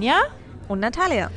Anja und Natalia.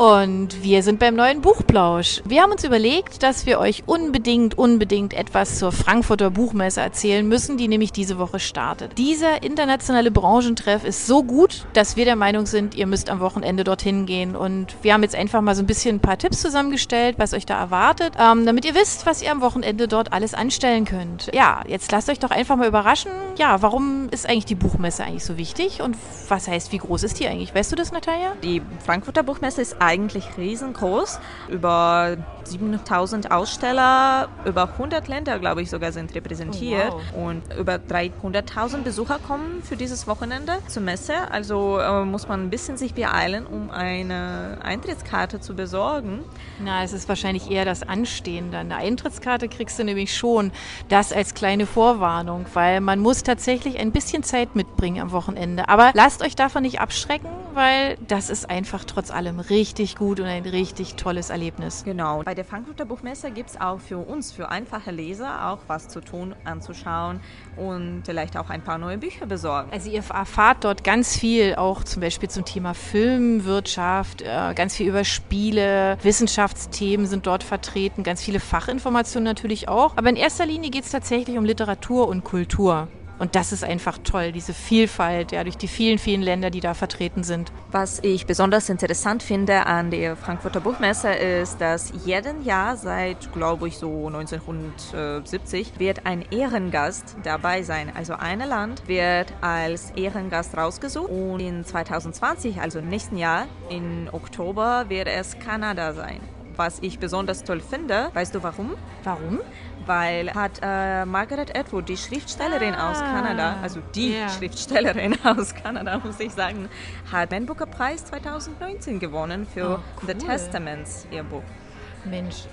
Und wir sind beim neuen Buchplausch. Wir haben uns überlegt, dass wir euch unbedingt, unbedingt etwas zur Frankfurter Buchmesse erzählen müssen, die nämlich diese Woche startet. Dieser internationale Branchentreff ist so gut, dass wir der Meinung sind, ihr müsst am Wochenende dorthin gehen. Und wir haben jetzt einfach mal so ein bisschen ein paar Tipps zusammengestellt, was euch da erwartet, ähm, damit ihr wisst, was ihr am Wochenende dort alles anstellen könnt. Ja, jetzt lasst euch doch einfach mal überraschen. Ja, warum ist eigentlich die Buchmesse eigentlich so wichtig? Und was heißt, wie groß ist die eigentlich? Weißt du das, Natalia? Die Frankfurter Buchmesse ist eigentlich riesengroß. Über 7000 Aussteller, über 100 Länder, glaube ich, sogar sind repräsentiert. Oh, wow. Und über 300.000 Besucher kommen für dieses Wochenende zur Messe. Also äh, muss man ein bisschen sich beeilen, um eine Eintrittskarte zu besorgen. Na, es ist wahrscheinlich eher das Anstehen dann. Eine Eintrittskarte kriegst du nämlich schon. Das als kleine Vorwarnung, weil man muss tatsächlich ein bisschen Zeit mitbringen am Wochenende. Aber lasst euch davon nicht abschrecken, weil das ist einfach trotz allem richtig gut und ein richtig tolles Erlebnis. Genau. Bei der Frankfurter Buchmesse gibt es auch für uns, für einfache Leser, auch was zu tun, anzuschauen und vielleicht auch ein paar neue Bücher besorgen. Also ihr erfahrt dort ganz viel, auch zum Beispiel zum Thema Filmwirtschaft, äh, ganz viel über Spiele, Wissenschaftsthemen sind dort vertreten, ganz viele Fachinformationen natürlich auch. Aber in erster Linie geht es tatsächlich um Literatur und Kultur. Und das ist einfach toll, diese Vielfalt, ja, durch die vielen, vielen Länder, die da vertreten sind. Was ich besonders interessant finde an der Frankfurter Buchmesse ist, dass jeden Jahr seit, glaube ich, so 1970 wird ein Ehrengast dabei sein. Also ein Land wird als Ehrengast rausgesucht und in 2020, also im nächsten Jahr, im Oktober, wird es Kanada sein was ich besonders toll finde. Weißt du warum? Warum? weil hat äh, Margaret Atwood, die Schriftstellerin ah, aus Kanada, also die yeah. Schriftstellerin aus Kanada, muss ich sagen, hat den Booker Preis 2019 gewonnen für oh, cool. The Testaments, ihr Buch. Mensch.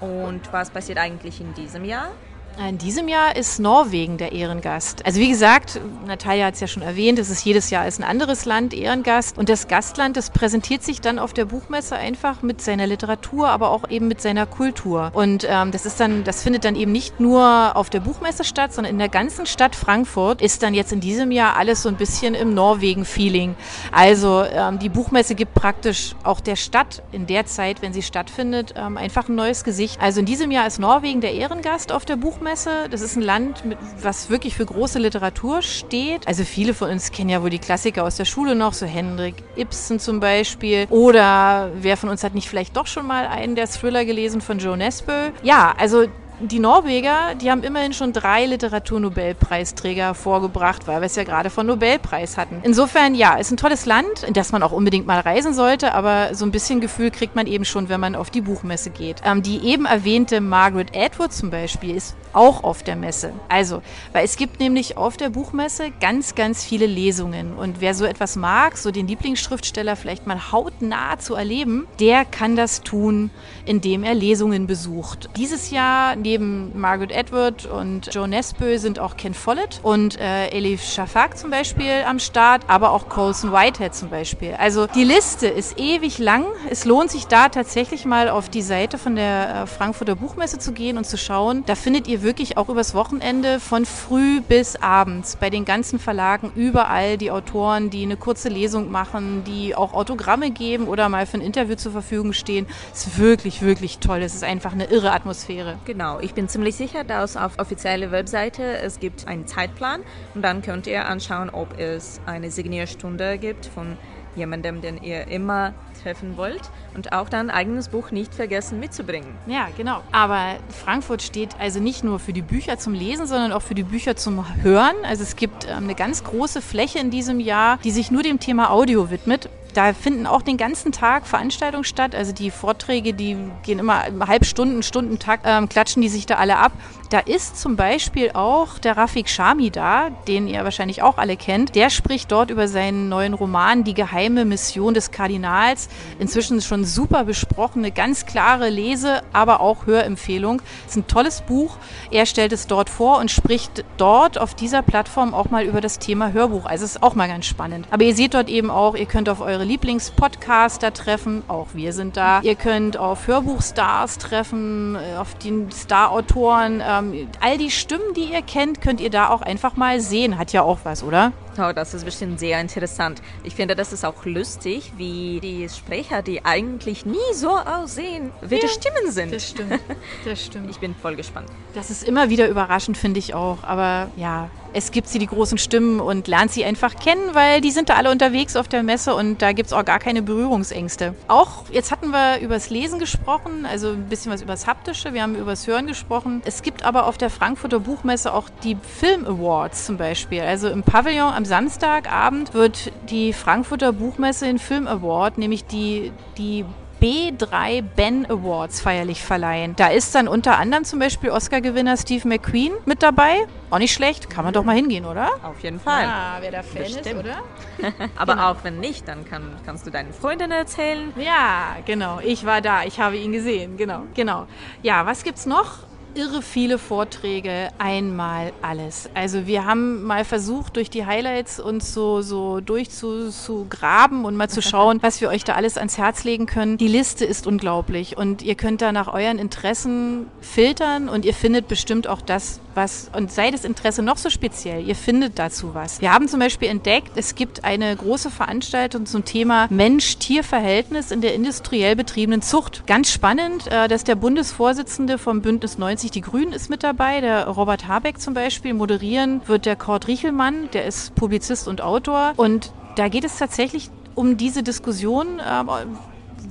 Und was passiert eigentlich in diesem Jahr? In diesem Jahr ist Norwegen der Ehrengast. Also wie gesagt, Natalia hat es ja schon erwähnt, es ist jedes Jahr ist ein anderes Land Ehrengast und das Gastland, das präsentiert sich dann auf der Buchmesse einfach mit seiner Literatur, aber auch eben mit seiner Kultur. Und ähm, das ist dann, das findet dann eben nicht nur auf der Buchmesse statt, sondern in der ganzen Stadt Frankfurt ist dann jetzt in diesem Jahr alles so ein bisschen im Norwegen-Feeling. Also ähm, die Buchmesse gibt praktisch auch der Stadt in der Zeit, wenn sie stattfindet, ähm, einfach ein neues Gesicht. Also in diesem Jahr ist Norwegen der Ehrengast auf der Buchmesse. Buchmesse. Das ist ein Land, mit, was wirklich für große Literatur steht. Also viele von uns kennen ja wohl die Klassiker aus der Schule noch, so Hendrik Ibsen zum Beispiel. Oder wer von uns hat nicht vielleicht doch schon mal einen der Thriller gelesen von Joe Nesbø? Ja, also die Norweger, die haben immerhin schon drei Literaturnobelpreisträger vorgebracht, weil wir es ja gerade von Nobelpreis hatten. Insofern, ja, ist ein tolles Land, in das man auch unbedingt mal reisen sollte, aber so ein bisschen Gefühl kriegt man eben schon, wenn man auf die Buchmesse geht. Ähm, die eben erwähnte Margaret Atwood zum Beispiel ist auch auf der Messe. Also, weil es gibt nämlich auf der Buchmesse ganz, ganz viele Lesungen. Und wer so etwas mag, so den Lieblingsschriftsteller vielleicht mal hautnah zu erleben, der kann das tun, indem er Lesungen besucht. Dieses Jahr neben Margaret Edward und Joe Nesbø sind auch Ken Follett und äh, Elif Shafak zum Beispiel am Start, aber auch Colson Whitehead zum Beispiel. Also die Liste ist ewig lang. Es lohnt sich da tatsächlich mal auf die Seite von der äh, Frankfurter Buchmesse zu gehen und zu schauen. Da findet ihr wirklich auch übers Wochenende von früh bis abends bei den ganzen Verlagen überall die Autoren, die eine kurze Lesung machen, die auch Autogramme geben oder mal für ein Interview zur Verfügung stehen. Ist wirklich, wirklich toll. Es ist einfach eine irre Atmosphäre. Genau, ich bin ziemlich sicher, dass auf offizieller Webseite es gibt einen Zeitplan und dann könnt ihr anschauen, ob es eine Signierstunde gibt von jemandem, den ihr immer treffen wollt und auch dein eigenes Buch nicht vergessen mitzubringen. Ja, genau. Aber Frankfurt steht also nicht nur für die Bücher zum Lesen, sondern auch für die Bücher zum Hören. Also es gibt ähm, eine ganz große Fläche in diesem Jahr, die sich nur dem Thema Audio widmet. Da finden auch den ganzen Tag Veranstaltungen statt. Also die Vorträge, die gehen immer Halbstunden, Stundentakt, ähm, klatschen die sich da alle ab. Da ist zum Beispiel auch der Rafik Shami da, den ihr wahrscheinlich auch alle kennt. Der spricht dort über seinen neuen Roman Die geheime Mission des Kardinals. Inzwischen schon super besprochene, ganz klare Lese-, aber auch Hörempfehlung. Es ist ein tolles Buch. Er stellt es dort vor und spricht dort auf dieser Plattform auch mal über das Thema Hörbuch. Also es ist auch mal ganz spannend. Aber ihr seht dort eben auch, ihr könnt auf eure Lieblingspodcaster treffen. Auch wir sind da. Ihr könnt auf Hörbuchstars treffen, äh, auf die Starautoren. Ähm, all die Stimmen, die ihr kennt, könnt ihr da auch einfach mal sehen. Hat ja auch was, oder? Oh, das ist bestimmt sehr interessant. Ich finde, das ist auch lustig, wie die Sprecher, die eigentlich nie so aussehen, wie ja, die Stimmen sind. Das stimmt. Das stimmt. Ich bin voll gespannt. Das ist immer wieder überraschend, finde ich auch. Aber ja, es gibt sie, die großen Stimmen, und lernt sie einfach kennen, weil die sind da alle unterwegs auf der Messe und da gibt es auch gar keine Berührungsängste. Auch jetzt hatten wir übers Lesen gesprochen, also ein bisschen was übers Haptische, wir haben übers Hören gesprochen. Es gibt aber auf der Frankfurter Buchmesse auch die Film Awards zum Beispiel. Also im Pavillon am Samstagabend wird die Frankfurter Buchmesse den Film Award, nämlich die, die B3 Ben Awards feierlich verleihen. Da ist dann unter anderem zum Beispiel Oscar-Gewinner Steve McQueen mit dabei. Auch nicht schlecht, kann man doch mal hingehen, oder? Auf jeden Fall. Ah, wer da Fan Bestimmt. ist, oder? Aber genau. auch wenn nicht, dann kann, kannst du deinen Freundinnen erzählen. Ja, genau. Ich war da, ich habe ihn gesehen, genau. Genau. Ja, was gibt's noch? Irre viele Vorträge, einmal alles. Also wir haben mal versucht, durch die Highlights uns so, so durchzugraben und mal zu schauen, was wir euch da alles ans Herz legen können. Die Liste ist unglaublich und ihr könnt da nach euren Interessen filtern und ihr findet bestimmt auch das, was, und sei das Interesse noch so speziell, ihr findet dazu was. Wir haben zum Beispiel entdeckt, es gibt eine große Veranstaltung zum Thema Mensch-Tier-Verhältnis in der industriell betriebenen Zucht. Ganz spannend, äh, dass der Bundesvorsitzende vom Bündnis 90 Die Grünen ist mit dabei, der Robert Habeck zum Beispiel. Moderieren wird der Kurt Riechelmann, der ist Publizist und Autor. Und da geht es tatsächlich um diese Diskussion, äh,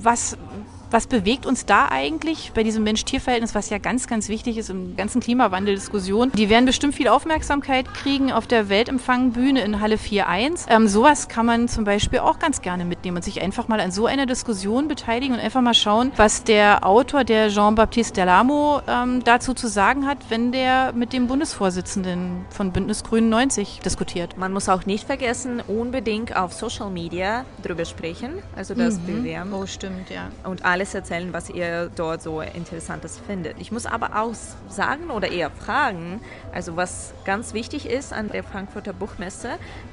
was was bewegt uns da eigentlich bei diesem Mensch-Tier-Verhältnis, was ja ganz, ganz wichtig ist im ganzen Klimawandel-Diskussion? Die werden bestimmt viel Aufmerksamkeit kriegen auf der Weltempfangbühne in Halle 4.1. Ähm, sowas kann man zum Beispiel auch ganz gerne mitnehmen und sich einfach mal an so einer Diskussion beteiligen und einfach mal schauen, was der Autor, der Jean-Baptiste Delamo, ähm, dazu zu sagen hat, wenn der mit dem Bundesvorsitzenden von Bündnis Grünen 90 diskutiert. Man muss auch nicht vergessen, unbedingt auf Social Media drüber sprechen, also das mhm. bewerben. Oh, stimmt, ja. Und alle alles erzählen, was ihr dort so Interessantes findet. Ich muss aber auch sagen oder eher fragen, also was ganz wichtig ist an der Frankfurter Buchmesse,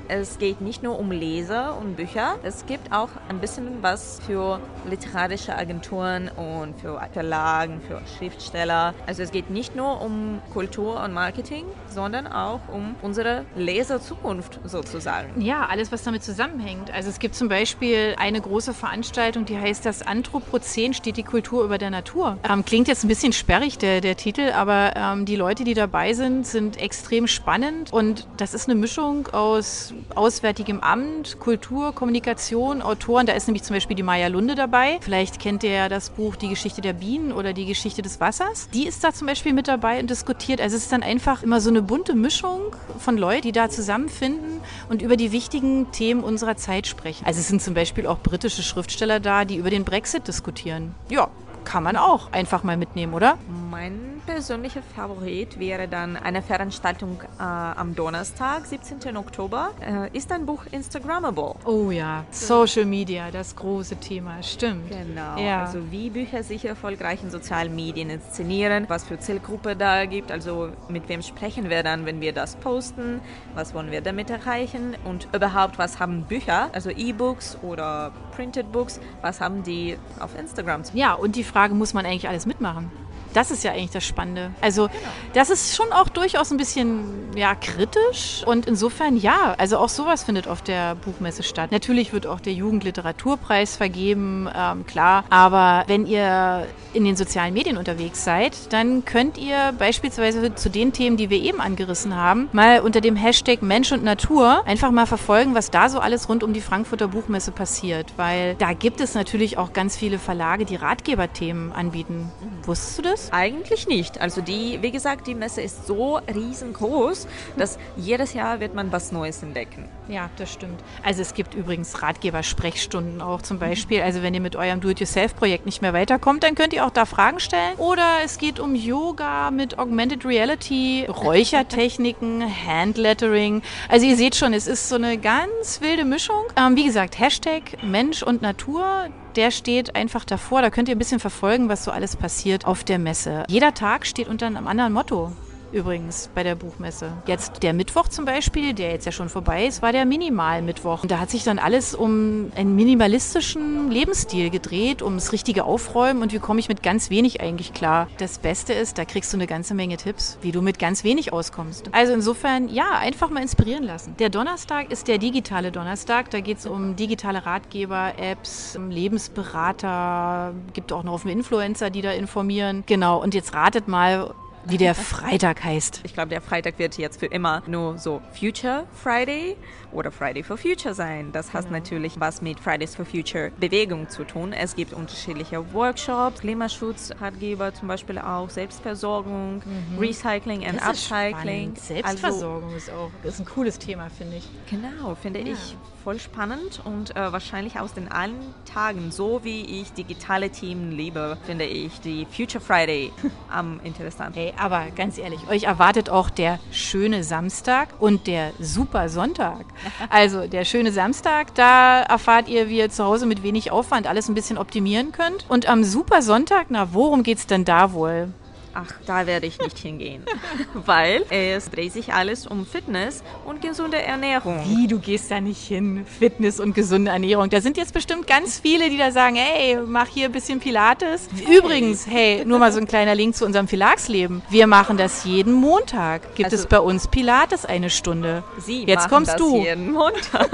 es geht nicht nur um Leser und Bücher, es gibt auch ein bisschen was für literarische Agenturen und für Verlagen, für Schriftsteller. Also es geht nicht nur um Kultur und Marketing, sondern auch um unsere Leserzukunft sozusagen. Ja, alles, was damit zusammenhängt. Also es gibt zum Beispiel eine große Veranstaltung, die heißt das Anthropozän steht die Kultur über der Natur. Ähm, klingt jetzt ein bisschen sperrig, der, der Titel, aber ähm, die Leute, die dabei sind, sind extrem spannend und das ist eine Mischung aus Auswärtigem Amt, Kultur, Kommunikation, Autoren. Da ist nämlich zum Beispiel die Maya Lunde dabei. Vielleicht kennt ihr ja das Buch Die Geschichte der Bienen oder Die Geschichte des Wassers. Die ist da zum Beispiel mit dabei und diskutiert. Also es ist dann einfach immer so eine bunte Mischung von Leuten, die da zusammenfinden und über die wichtigen Themen unserer Zeit sprechen. Also es sind zum Beispiel auch britische Schriftsteller da, die über den Brexit diskutieren. Ja, kann man auch einfach mal mitnehmen, oder? Mein persönlicher Favorit wäre dann eine Veranstaltung äh, am Donnerstag, 17. Oktober. Äh, ist ein Buch Instagrammable? Oh ja, Social Media, das große Thema, stimmt. Genau, ja. also wie Bücher sich erfolgreich in sozialen Medien inszenieren, was für Zielgruppe da gibt, also mit wem sprechen wir dann, wenn wir das posten, was wollen wir damit erreichen und überhaupt, was haben Bücher, also E-Books oder Printed Books, was haben die auf Instagram? Ja, und die Frage, muss man eigentlich alles mitmachen? Das ist ja eigentlich das Spannende. Also genau. das ist schon auch durchaus ein bisschen ja, kritisch und insofern ja, also auch sowas findet auf der Buchmesse statt. Natürlich wird auch der Jugendliteraturpreis vergeben, ähm, klar, aber wenn ihr in den sozialen Medien unterwegs seid, dann könnt ihr beispielsweise zu den Themen, die wir eben angerissen haben, mal unter dem Hashtag Mensch und Natur einfach mal verfolgen, was da so alles rund um die Frankfurter Buchmesse passiert, weil da gibt es natürlich auch ganz viele Verlage, die Ratgeberthemen anbieten. Wusstest du das? Es? Eigentlich nicht. Also die, wie gesagt, die Messe ist so riesengroß, dass jedes Jahr wird man was Neues entdecken. Ja, das stimmt. Also es gibt übrigens Ratgeber-Sprechstunden auch zum Beispiel. Also wenn ihr mit eurem Do-it-yourself-Projekt nicht mehr weiterkommt, dann könnt ihr auch da Fragen stellen. Oder es geht um Yoga mit Augmented Reality, Räuchertechniken, Handlettering. Also ihr seht schon, es ist so eine ganz wilde Mischung. Ähm, wie gesagt, Hashtag Mensch und Natur der steht einfach davor. Da könnt ihr ein bisschen verfolgen, was so alles passiert auf der Messe. Jeder Tag steht unter einem anderen Motto. Übrigens bei der Buchmesse. Jetzt der Mittwoch zum Beispiel, der jetzt ja schon vorbei ist, war der Minimal-Mittwoch. Da hat sich dann alles um einen minimalistischen Lebensstil gedreht, ums richtige Aufräumen und wie komme ich mit ganz wenig eigentlich klar. Das Beste ist, da kriegst du eine ganze Menge Tipps, wie du mit ganz wenig auskommst. Also insofern, ja, einfach mal inspirieren lassen. Der Donnerstag ist der digitale Donnerstag. Da geht es um digitale Ratgeber, Apps, Lebensberater, gibt auch noch auf Influencer, die da informieren. Genau, und jetzt ratet mal, wie der Freitag heißt. Ich glaube, der Freitag wird jetzt für immer nur so Future Friday oder Friday for Future sein. Das hat genau. natürlich was mit Fridays for Future Bewegung zu tun. Es gibt unterschiedliche Workshops, Klimaschutzratgeber zum Beispiel auch, Selbstversorgung, mhm. Recycling and Upcycling. Selbstversorgung also, ist auch ist ein cooles Thema, finde ich. Genau, finde ja. ich voll spannend und äh, wahrscheinlich aus den allen Tagen, so wie ich digitale Themen liebe, finde ich die Future Friday am interessantesten. Hey, aber ganz ehrlich, euch erwartet auch der schöne Samstag und der super Sonntag. Also der schöne Samstag, da erfahrt ihr, wie ihr zu Hause mit wenig Aufwand alles ein bisschen optimieren könnt. Und am super Sonntag, na, worum geht's denn da wohl? Ach, da werde ich nicht hingehen. Weil es dreht sich alles um Fitness und gesunde Ernährung. Wie, du gehst da nicht hin? Fitness und gesunde Ernährung. Da sind jetzt bestimmt ganz viele, die da sagen, hey, mach hier ein bisschen Pilates. Übrigens, hey, nur mal so ein kleiner Link zu unserem Verlagsleben. Wir machen das jeden Montag. Gibt also, es bei uns Pilates eine Stunde. Sie jetzt kommst das du. jeden Montag.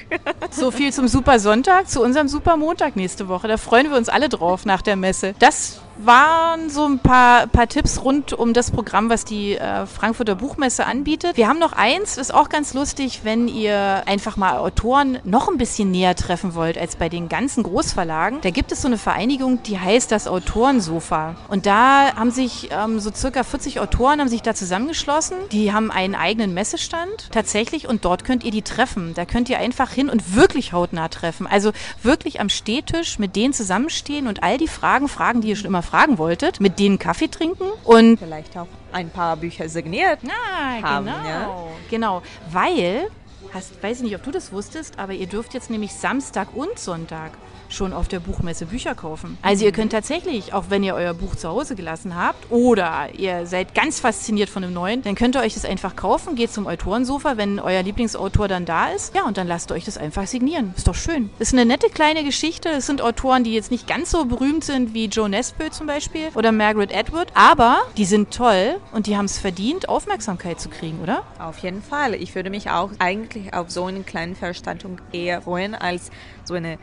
so viel zum Super Sonntag, zu unserem Super Montag nächste Woche. Da freuen wir uns alle drauf nach der Messe. Das waren so ein paar, paar Tipps rund um das Programm, was die äh, Frankfurter Buchmesse anbietet. Wir haben noch eins, ist auch ganz lustig, wenn ihr einfach mal Autoren noch ein bisschen näher treffen wollt als bei den ganzen Großverlagen. Da gibt es so eine Vereinigung, die heißt das Autorensofa. Und da haben sich ähm, so circa 40 Autoren haben sich da zusammengeschlossen. Die haben einen eigenen Messestand tatsächlich und dort könnt ihr die treffen. Da könnt ihr einfach hin und wirklich hautnah treffen. Also wirklich am Stehtisch mit denen zusammenstehen und all die Fragen fragen, die ihr schon immer fragen wolltet, mit denen Kaffee trinken und vielleicht auch ein paar Bücher signiert ah, haben. Genau, ja? genau, weil Hast, weiß ich nicht, ob du das wusstest, aber ihr dürft jetzt nämlich Samstag und Sonntag schon auf der Buchmesse Bücher kaufen. Also ihr könnt tatsächlich, auch wenn ihr euer Buch zu Hause gelassen habt oder ihr seid ganz fasziniert von einem neuen, dann könnt ihr euch das einfach kaufen, geht zum Autorensofa, wenn euer Lieblingsautor dann da ist. Ja, und dann lasst euch das einfach signieren. Ist doch schön. Ist eine nette kleine Geschichte. Es sind Autoren, die jetzt nicht ganz so berühmt sind wie Joe Nesbø zum Beispiel oder Margaret Atwood, aber die sind toll und die haben es verdient, Aufmerksamkeit zu kriegen, oder? Auf jeden Fall. Ich würde mich auch eigentlich auf so eine kleine Veranstaltung eher freuen als so eine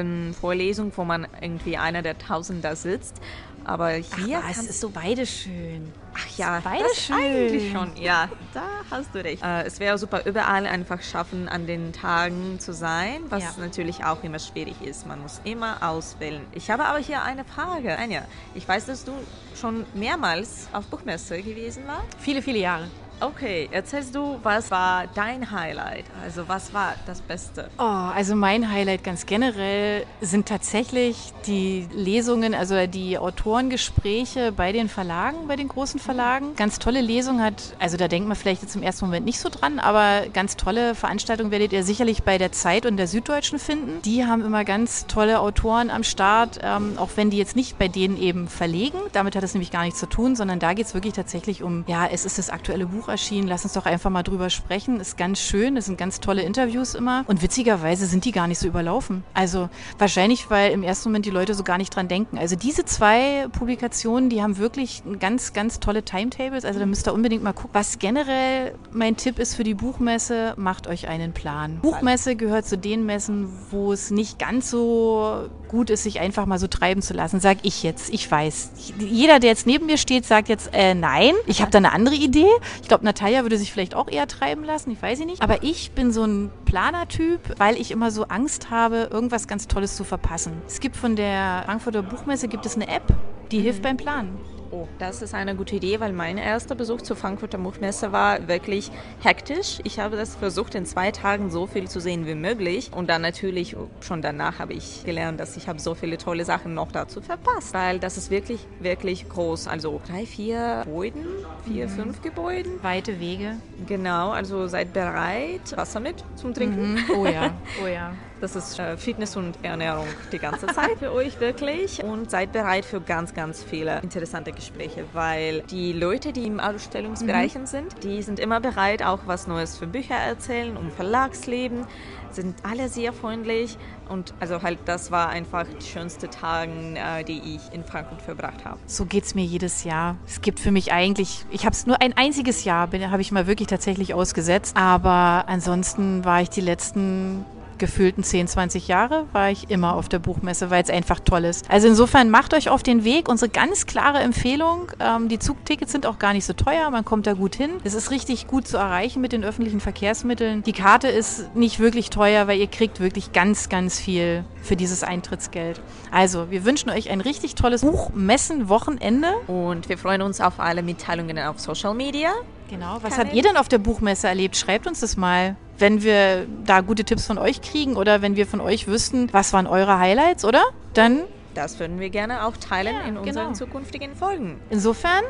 riesen Vorlesung, wo man irgendwie einer der Tausend da sitzt. Aber hier Ach, was, ist so beide schön. Ach ja, beide schön. Eigentlich schon. Ja, da hast du recht. Äh, es wäre super, überall einfach schaffen, an den Tagen zu sein, was ja. natürlich auch immer schwierig ist. Man muss immer auswählen. Ich habe aber hier eine Frage. Anja, ich weiß, dass du schon mehrmals auf Buchmesse gewesen warst. Viele, viele Jahre. Okay, erzählst du, was war dein Highlight? Also was war das Beste? Oh, also mein Highlight ganz generell sind tatsächlich die Lesungen, also die Autorengespräche bei den Verlagen, bei den großen Verlagen. Ganz tolle Lesung hat, also da denkt man vielleicht jetzt im ersten Moment nicht so dran, aber ganz tolle Veranstaltungen werdet ihr sicherlich bei der Zeit und der Süddeutschen finden. Die haben immer ganz tolle Autoren am Start, ähm, auch wenn die jetzt nicht bei denen eben verlegen. Damit hat es nämlich gar nichts zu tun, sondern da geht es wirklich tatsächlich um, ja, es ist das aktuelle Buch erschienen, lass uns doch einfach mal drüber sprechen. Ist ganz schön, das sind ganz tolle Interviews immer. Und witzigerweise sind die gar nicht so überlaufen. Also wahrscheinlich, weil im ersten Moment die Leute so gar nicht dran denken. Also diese zwei Publikationen, die haben wirklich ganz, ganz tolle Timetables. Also da müsst ihr unbedingt mal gucken. Was generell mein Tipp ist für die Buchmesse, macht euch einen Plan. Buchmesse gehört zu den Messen, wo es nicht ganz so gut ist, sich einfach mal so treiben zu lassen. Sag ich jetzt, ich weiß. Jeder, der jetzt neben mir steht, sagt jetzt, äh, nein, ich habe da eine andere Idee. Ich glaube, glaube, Natalia würde sich vielleicht auch eher treiben lassen, ich weiß nicht. Aber ich bin so ein Planertyp, weil ich immer so Angst habe, irgendwas ganz Tolles zu verpassen. Es gibt von der Frankfurter Buchmesse gibt es eine App, die mhm. hilft beim Planen. Oh, das ist eine gute Idee, weil mein erster Besuch zur Frankfurter Buchmesse war wirklich hektisch. Ich habe das versucht, in zwei Tagen so viel zu sehen wie möglich. Und dann natürlich, schon danach habe ich gelernt, dass ich habe so viele tolle Sachen noch dazu verpasst. Weil das ist wirklich, wirklich groß. Also drei, vier Gebäuden, vier, mhm. fünf Gebäuden. Weite Wege. Genau, also seid bereit. Wasser mit zum Trinken. Mhm. Oh ja, oh ja. Das ist äh, Fitness und Ernährung die ganze Zeit für euch wirklich. Und seid bereit für ganz, ganz viele interessante Gespräche, weil die Leute, die im Ausstellungsbereichen mhm. sind, die sind immer bereit, auch was Neues für Bücher erzählen, um Verlagsleben, sind alle sehr freundlich und also halt das war einfach die schönste Tage, äh, die ich in Frankfurt verbracht habe. So geht es mir jedes Jahr. Es gibt für mich eigentlich, ich habe es nur ein einziges Jahr, habe ich mal wirklich tatsächlich ausgesetzt, aber ansonsten war ich die letzten gefühlten 10, 20 Jahre war ich immer auf der Buchmesse, weil es einfach toll ist. Also insofern macht euch auf den Weg. Unsere ganz klare Empfehlung, ähm, die Zugtickets sind auch gar nicht so teuer, man kommt da gut hin. Es ist richtig gut zu erreichen mit den öffentlichen Verkehrsmitteln. Die Karte ist nicht wirklich teuer, weil ihr kriegt wirklich ganz, ganz viel für dieses Eintrittsgeld. Also, wir wünschen euch ein richtig tolles Buchmessen-Wochenende. Und wir freuen uns auf alle Mitteilungen auf Social Media. Genau. Was habt ihr denn auf der Buchmesse erlebt? Schreibt uns das mal, wenn wir da gute Tipps von euch kriegen oder wenn wir von euch wüssten, was waren eure Highlights, oder? Dann. Das würden wir gerne auch teilen ja, in unseren genau. zukünftigen Folgen. Insofern.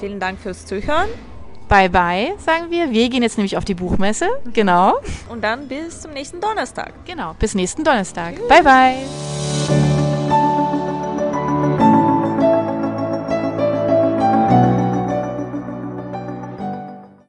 Vielen Dank fürs Zuhören. Bye bye, sagen wir. Wir gehen jetzt nämlich auf die Buchmesse. Genau. Und dann bis zum nächsten Donnerstag. Genau, bis nächsten Donnerstag. Bye bye.